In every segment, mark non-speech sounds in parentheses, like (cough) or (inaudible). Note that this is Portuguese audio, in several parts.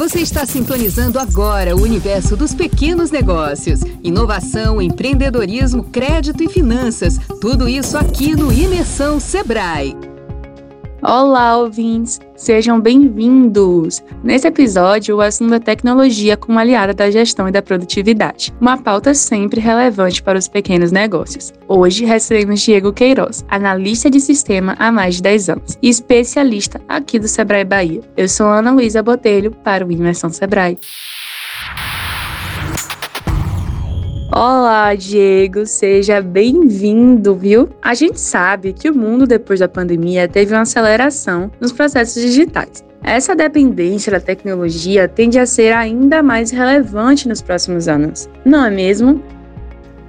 Você está sintonizando agora o universo dos pequenos negócios. Inovação, empreendedorismo, crédito e finanças. Tudo isso aqui no Imersão Sebrae. Olá, ouvintes! Sejam bem-vindos! Nesse episódio, o assunto é tecnologia como aliada da gestão e da produtividade, uma pauta sempre relevante para os pequenos negócios. Hoje recebemos Diego Queiroz, analista de sistema há mais de 10 anos e especialista aqui do Sebrae Bahia. Eu sou Ana Luísa Botelho para o Imersão Sebrae. Olá, Diego, seja bem-vindo, viu? A gente sabe que o mundo depois da pandemia teve uma aceleração nos processos digitais. Essa dependência da tecnologia tende a ser ainda mais relevante nos próximos anos, não é mesmo?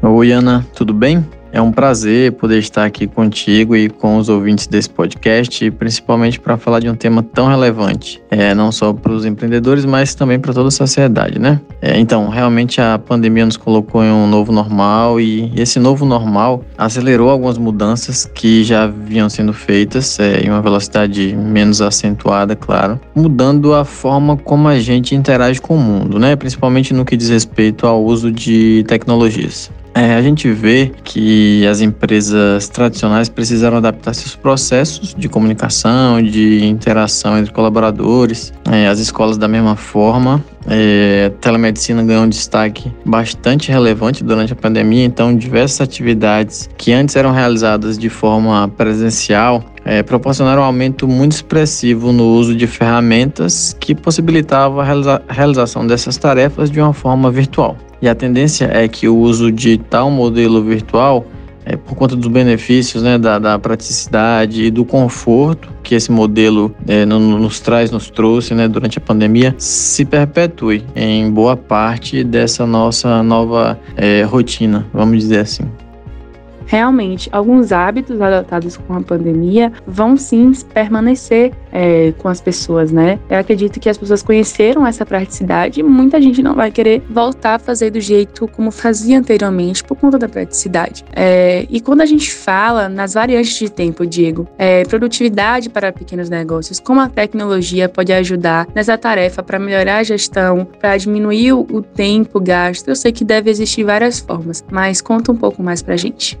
Oi, Ana, tudo bem? É um prazer poder estar aqui contigo e com os ouvintes desse podcast, principalmente para falar de um tema tão relevante, é, não só para os empreendedores, mas também para toda a sociedade, né? É, então, realmente a pandemia nos colocou em um novo normal e esse novo normal acelerou algumas mudanças que já vinham sendo feitas é, em uma velocidade menos acentuada, claro, mudando a forma como a gente interage com o mundo, né? Principalmente no que diz respeito ao uso de tecnologias. É, a gente vê que as empresas tradicionais precisaram adaptar seus processos de comunicação, de interação entre colaboradores. É, as escolas, da mesma forma, é, telemedicina ganhou um destaque bastante relevante durante a pandemia, então diversas atividades que antes eram realizadas de forma presencial é, proporcionaram um aumento muito expressivo no uso de ferramentas que possibilitavam a realiza realização dessas tarefas de uma forma virtual. E a tendência é que o uso de tal modelo virtual, é, por conta dos benefícios, né, da, da praticidade e do conforto que esse modelo é, nos traz, nos trouxe né, durante a pandemia, se perpetue em boa parte dessa nossa nova é, rotina, vamos dizer assim. Realmente, alguns hábitos adotados com a pandemia vão sim permanecer é, com as pessoas, né? Eu acredito que as pessoas conheceram essa praticidade e muita gente não vai querer voltar a fazer do jeito como fazia anteriormente por conta da praticidade. É, e quando a gente fala nas variantes de tempo, Diego, é, produtividade para pequenos negócios, como a tecnologia pode ajudar nessa tarefa para melhorar a gestão, para diminuir o tempo gasto, eu sei que deve existir várias formas, mas conta um pouco mais para a gente.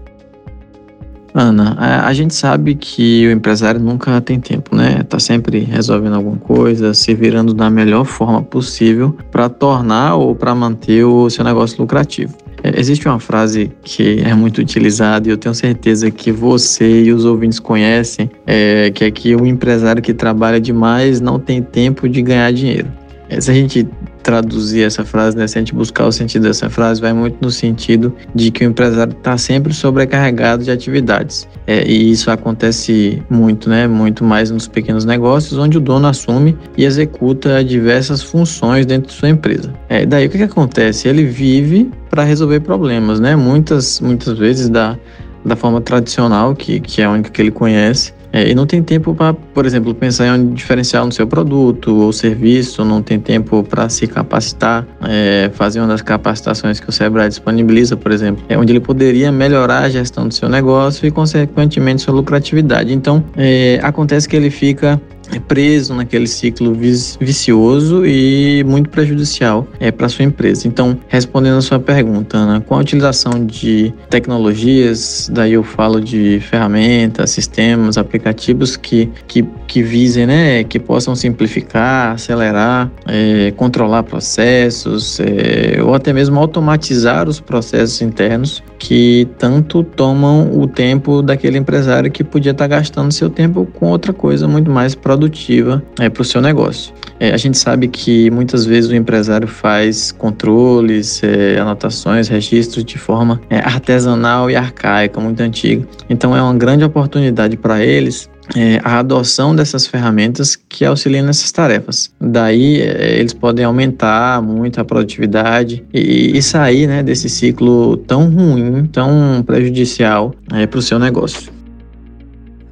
Ana, a, a, gente sabe que o empresário nunca tem tempo, né? Tá sempre resolvendo alguma coisa, se virando da melhor forma possível para tornar ou para manter o seu negócio lucrativo. É, existe uma frase que é muito utilizada e eu tenho certeza que você e os ouvintes conhecem, é, que é que o empresário que trabalha demais não tem tempo de ganhar dinheiro. É, se a gente traduzir essa frase, né, se a gente buscar o sentido dessa frase, vai muito no sentido de que o empresário está sempre sobrecarregado de atividades. É, e isso acontece muito, né, muito mais nos pequenos negócios, onde o dono assume e executa diversas funções dentro de sua empresa. É, daí o que, que acontece? Ele vive para resolver problemas, né? Muitas, muitas vezes da, da forma tradicional, que, que é a única que ele conhece, é, e não tem tempo para, por exemplo, pensar em um diferencial no seu produto ou serviço, não tem tempo para se capacitar, é, fazer uma das capacitações que o Sebrae disponibiliza, por exemplo, é onde ele poderia melhorar a gestão do seu negócio e, consequentemente, sua lucratividade. Então, é, acontece que ele fica é preso naquele ciclo vicioso e muito prejudicial é, para sua empresa. Então, respondendo a sua pergunta, Ana, com a utilização de tecnologias, daí eu falo de ferramentas, sistemas, aplicativos que, que, que visem, né, que possam simplificar, acelerar, é, controlar processos, é, ou até mesmo automatizar os processos internos que tanto tomam o tempo daquele empresário que podia estar gastando seu tempo com outra coisa muito mais produtiva é, para o seu negócio. É, a gente sabe que muitas vezes o empresário faz controles, é, anotações, registros de forma é, artesanal e arcaica, muito antiga. Então é uma grande oportunidade para eles é, a adoção dessas ferramentas que auxiliam nessas tarefas. Daí é, eles podem aumentar muito a produtividade e, e sair né, desse ciclo tão ruim, tão prejudicial é, para o seu negócio.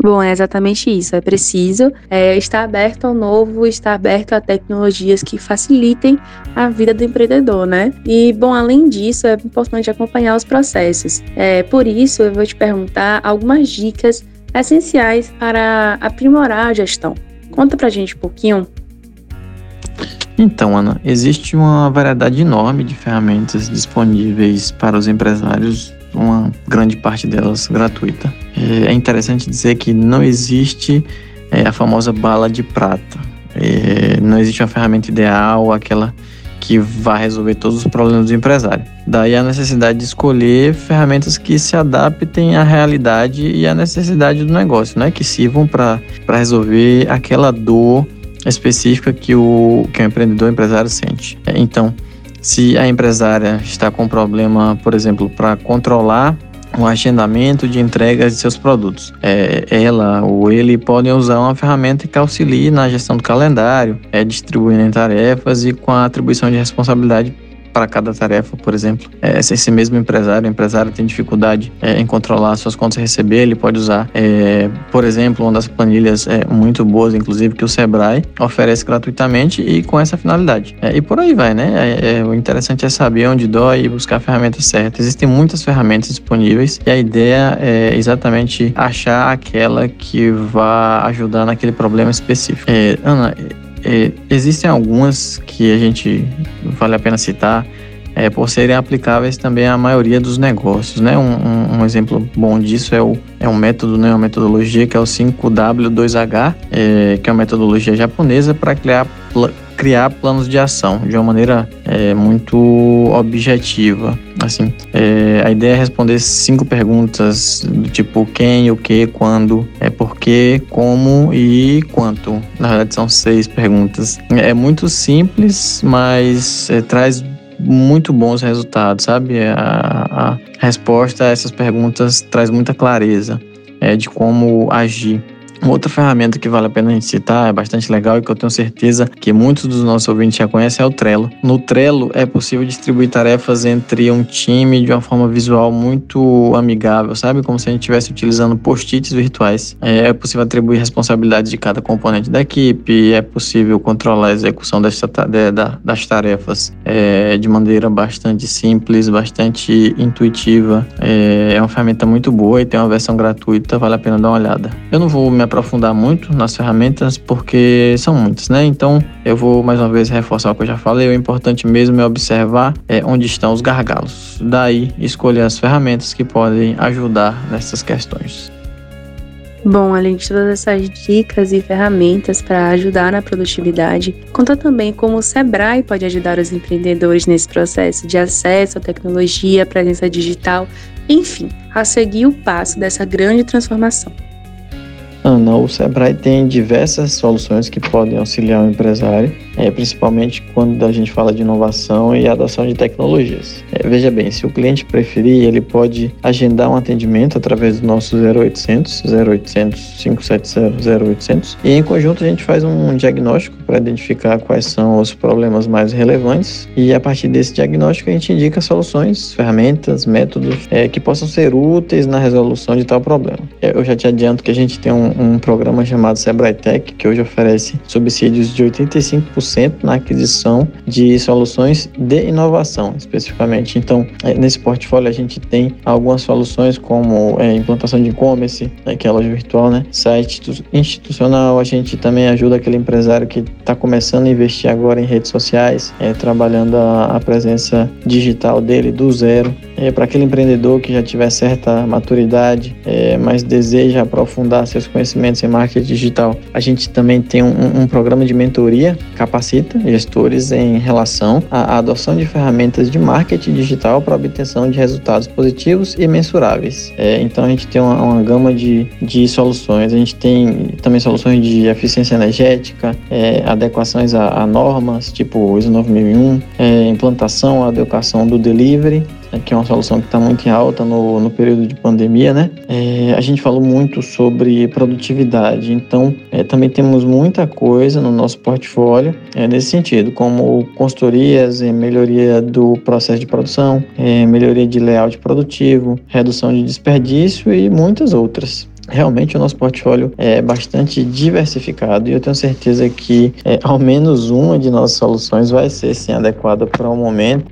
Bom, é exatamente isso. É preciso é, estar aberto ao novo, estar aberto a tecnologias que facilitem a vida do empreendedor, né? E, bom, além disso, é importante acompanhar os processos. É, por isso, eu vou te perguntar algumas dicas essenciais para aprimorar a gestão. Conta pra gente um pouquinho. Então, Ana, existe uma variedade enorme de ferramentas disponíveis para os empresários, uma grande parte delas gratuita. É, é interessante dizer que não existe é, a famosa bala de prata. É, não existe uma ferramenta ideal, aquela que vai resolver todos os problemas do empresário. Daí a necessidade de escolher ferramentas que se adaptem à realidade e à necessidade do negócio, né? que sirvam para resolver aquela dor específica que o, que o empreendedor, o empresário sente. Então, se a empresária está com problema, por exemplo, para controlar o agendamento de entregas de seus produtos. É, ela ou ele podem usar uma ferramenta que auxilie na gestão do calendário, é, distribuindo tarefas e com a atribuição de responsabilidade para cada tarefa, por exemplo. É, se esse mesmo empresário, empresário tem dificuldade é, em controlar suas contas a receber, ele pode usar, é, por exemplo, uma das planilhas é, muito boas, inclusive, que o Sebrae oferece gratuitamente e com essa finalidade. É, e por aí vai, né? É, o interessante é saber onde dói e buscar a ferramenta certa. Existem muitas ferramentas disponíveis e a ideia é exatamente achar aquela que vá ajudar naquele problema específico. Ana, é, existem algumas que a gente vale a pena citar é, por serem aplicáveis também à maioria dos negócios. Né? Um, um, um, exemplo bom disso é, o, é um método, né, uma metodologia que é o 5W2H, é, que é uma metodologia japonesa para criar, criar planos de ação de uma maneira é, muito objetiva. Assim, é, a ideia é responder cinco perguntas do tipo quem, o que, quando, é porquê, como e quanto. Na verdade, são seis perguntas. É muito simples, mas é, traz muito bons resultados, sabe? A, a resposta a essas perguntas traz muita clareza é, de como agir. Outra ferramenta que vale a pena a gente citar, é bastante legal e que eu tenho certeza que muitos dos nossos ouvintes já conhecem, é o Trello. No Trello é possível distribuir tarefas entre um time de uma forma visual muito amigável, sabe? Como se a gente estivesse utilizando post-its virtuais. É, é possível atribuir responsabilidades de cada componente da equipe, é possível controlar a execução das, das tarefas é, de maneira bastante simples, bastante intuitiva. É, é uma ferramenta muito boa e tem uma versão gratuita, vale a pena dar uma olhada. Eu não vou me aprofundar muito nas ferramentas porque são muitas, né? Então eu vou mais uma vez reforçar o que eu já falei. O importante mesmo é observar é, onde estão os gargalos. Daí escolher as ferramentas que podem ajudar nessas questões. Bom, além de todas essas dicas e ferramentas para ajudar na produtividade, conta também como o Sebrae pode ajudar os empreendedores nesse processo de acesso à tecnologia, presença digital, enfim, a seguir o passo dessa grande transformação. Ana, o Sebrae tem diversas soluções que podem auxiliar o empresário, é, principalmente quando a gente fala de inovação e adoção de tecnologias. É, veja bem, se o cliente preferir, ele pode agendar um atendimento através do nosso 0800, 0800 570 0800 e em conjunto a gente faz um diagnóstico para identificar quais são os problemas mais relevantes e a partir desse diagnóstico a gente indica soluções, ferramentas, métodos é, que possam ser úteis na resolução de tal problema. Eu já te adianto que a gente tem um um programa chamado Sebrae Tech, que hoje oferece subsídios de 85% na aquisição de soluções de inovação, especificamente. Então, é, nesse portfólio a gente tem algumas soluções como é, implantação de e-commerce, né, que é loja virtual, né? site institucional, a gente também ajuda aquele empresário que está começando a investir agora em redes sociais, é, trabalhando a, a presença digital dele do zero. É, Para aquele empreendedor que já tiver certa maturidade, é, mas deseja aprofundar seus conhecimentos em marketing digital. A gente também tem um, um programa de mentoria, capacita gestores em relação à adoção de ferramentas de marketing digital para obtenção de resultados positivos e mensuráveis. É, então a gente tem uma, uma gama de, de soluções. A gente tem também soluções de eficiência energética, é, adequações a, a, normas, tipo ISO 9001, é, implantação, adequação do delivery que é uma solução que está muito em alta no, no período de pandemia, né? É, a gente falou muito sobre produtividade, então é, também temos muita coisa no nosso portfólio é, nesse sentido, como consultorias, melhoria do processo de produção, é, melhoria de layout produtivo, redução de desperdício e muitas outras. Realmente o nosso portfólio é bastante diversificado e eu tenho certeza que é, ao menos uma de nossas soluções vai ser sim adequada para o momento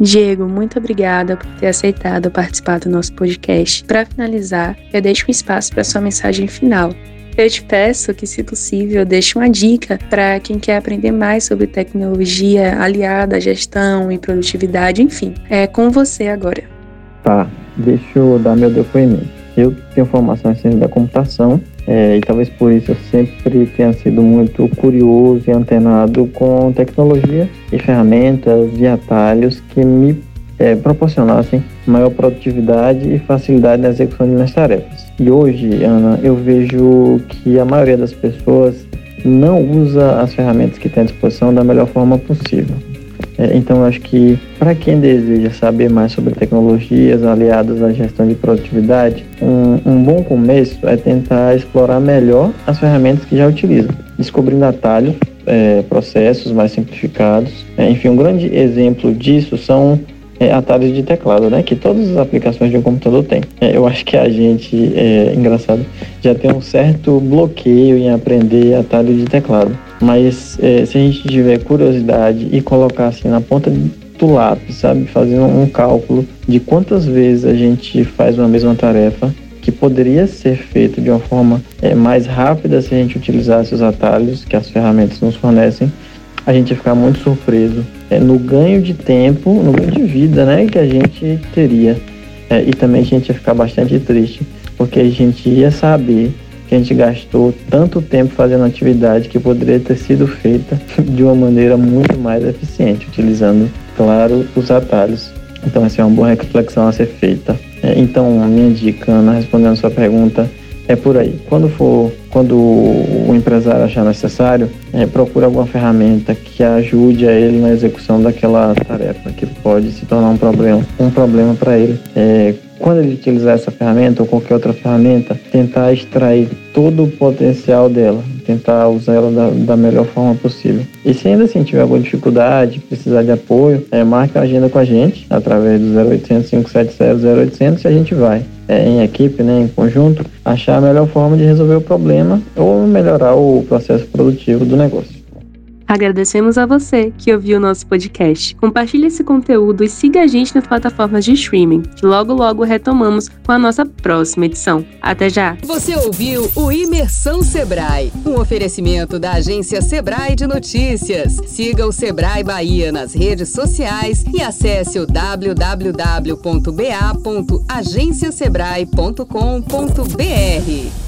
Diego, muito obrigada por ter aceitado participar do nosso podcast. Para finalizar, eu deixo um espaço para sua mensagem final. eu te peço que, se possível, deixe uma dica para quem quer aprender mais sobre tecnologia aliada à gestão e produtividade, enfim. É com você agora. Tá, deixa eu dar meu depoimento. Eu tenho formação em ciência da computação é, e talvez por isso eu sempre tenha sido muito curioso e antenado com tecnologia e ferramentas e atalhos que me é, proporcionassem maior produtividade e facilidade na execução de minhas tarefas. E hoje, Ana, eu vejo que a maioria das pessoas não usa as ferramentas que tem à disposição da melhor forma possível. É, então, acho que para quem deseja saber mais sobre tecnologias aliadas à gestão de produtividade, um, um, bom começo é tentar explorar melhor as ferramentas que já utilizam, descobrindo atalhos, é, processos mais simplificados. É, enfim, um grande exemplo disso são é, atalhos de teclado, né? Que todas as aplicações de um computador têm. É, eu acho que a gente, é engraçado, já tem um certo bloqueio em aprender atalho de teclado. Mas é, se a gente tiver curiosidade e colocar assim na ponta do lápis, sabe? Fazendo um cálculo de quantas vezes a gente faz uma mesma tarefa que poderia ser feita de uma forma é, mais rápida se a gente utilizasse os atalhos que as ferramentas nos fornecem, a gente ia ficar muito surpreso é, no ganho de tempo, no ganho de vida, né, que a gente teria. É, e também a gente ia ficar bastante triste, porque a gente ia saber que a gente gastou tanto tempo fazendo atividade que poderia ter sido feita (laughs) de uma maneira muito mais eficiente, utilizando, claro, os atalhos. Então, essa é uma boa reflexão a ser feita. É, então, minha dica, Ana, respondendo a sua pergunta, é por aí. Quando for, quando o empresário achar necessário, é, procure alguma ferramenta que ajude a ele na execução daquela tarefa, que pode se tornar um problema, um problema para ele. É, quando ele utilizar essa ferramenta ou qualquer outra ferramenta, tentar extrair todo o potencial dela, tentar usar ela da, da melhor forma possível. E se ainda assim tiver alguma dificuldade, precisar de apoio, é, marque a agenda com a gente através do 0800 570 0800 e a gente vai. É, em equipe, né, em conjunto, achar a melhor forma de resolver o problema ou melhorar o processo produtivo do negócio. Agradecemos a você que ouviu o nosso podcast. Compartilhe esse conteúdo e siga a gente nas plataformas de streaming, que logo logo retomamos com a nossa próxima edição. Até já! Você ouviu o Imersão Sebrae, um oferecimento da agência Sebrae de Notícias. Siga o Sebrae Bahia nas redes sociais e acesse o www.ba.agenciasebrae.com.br.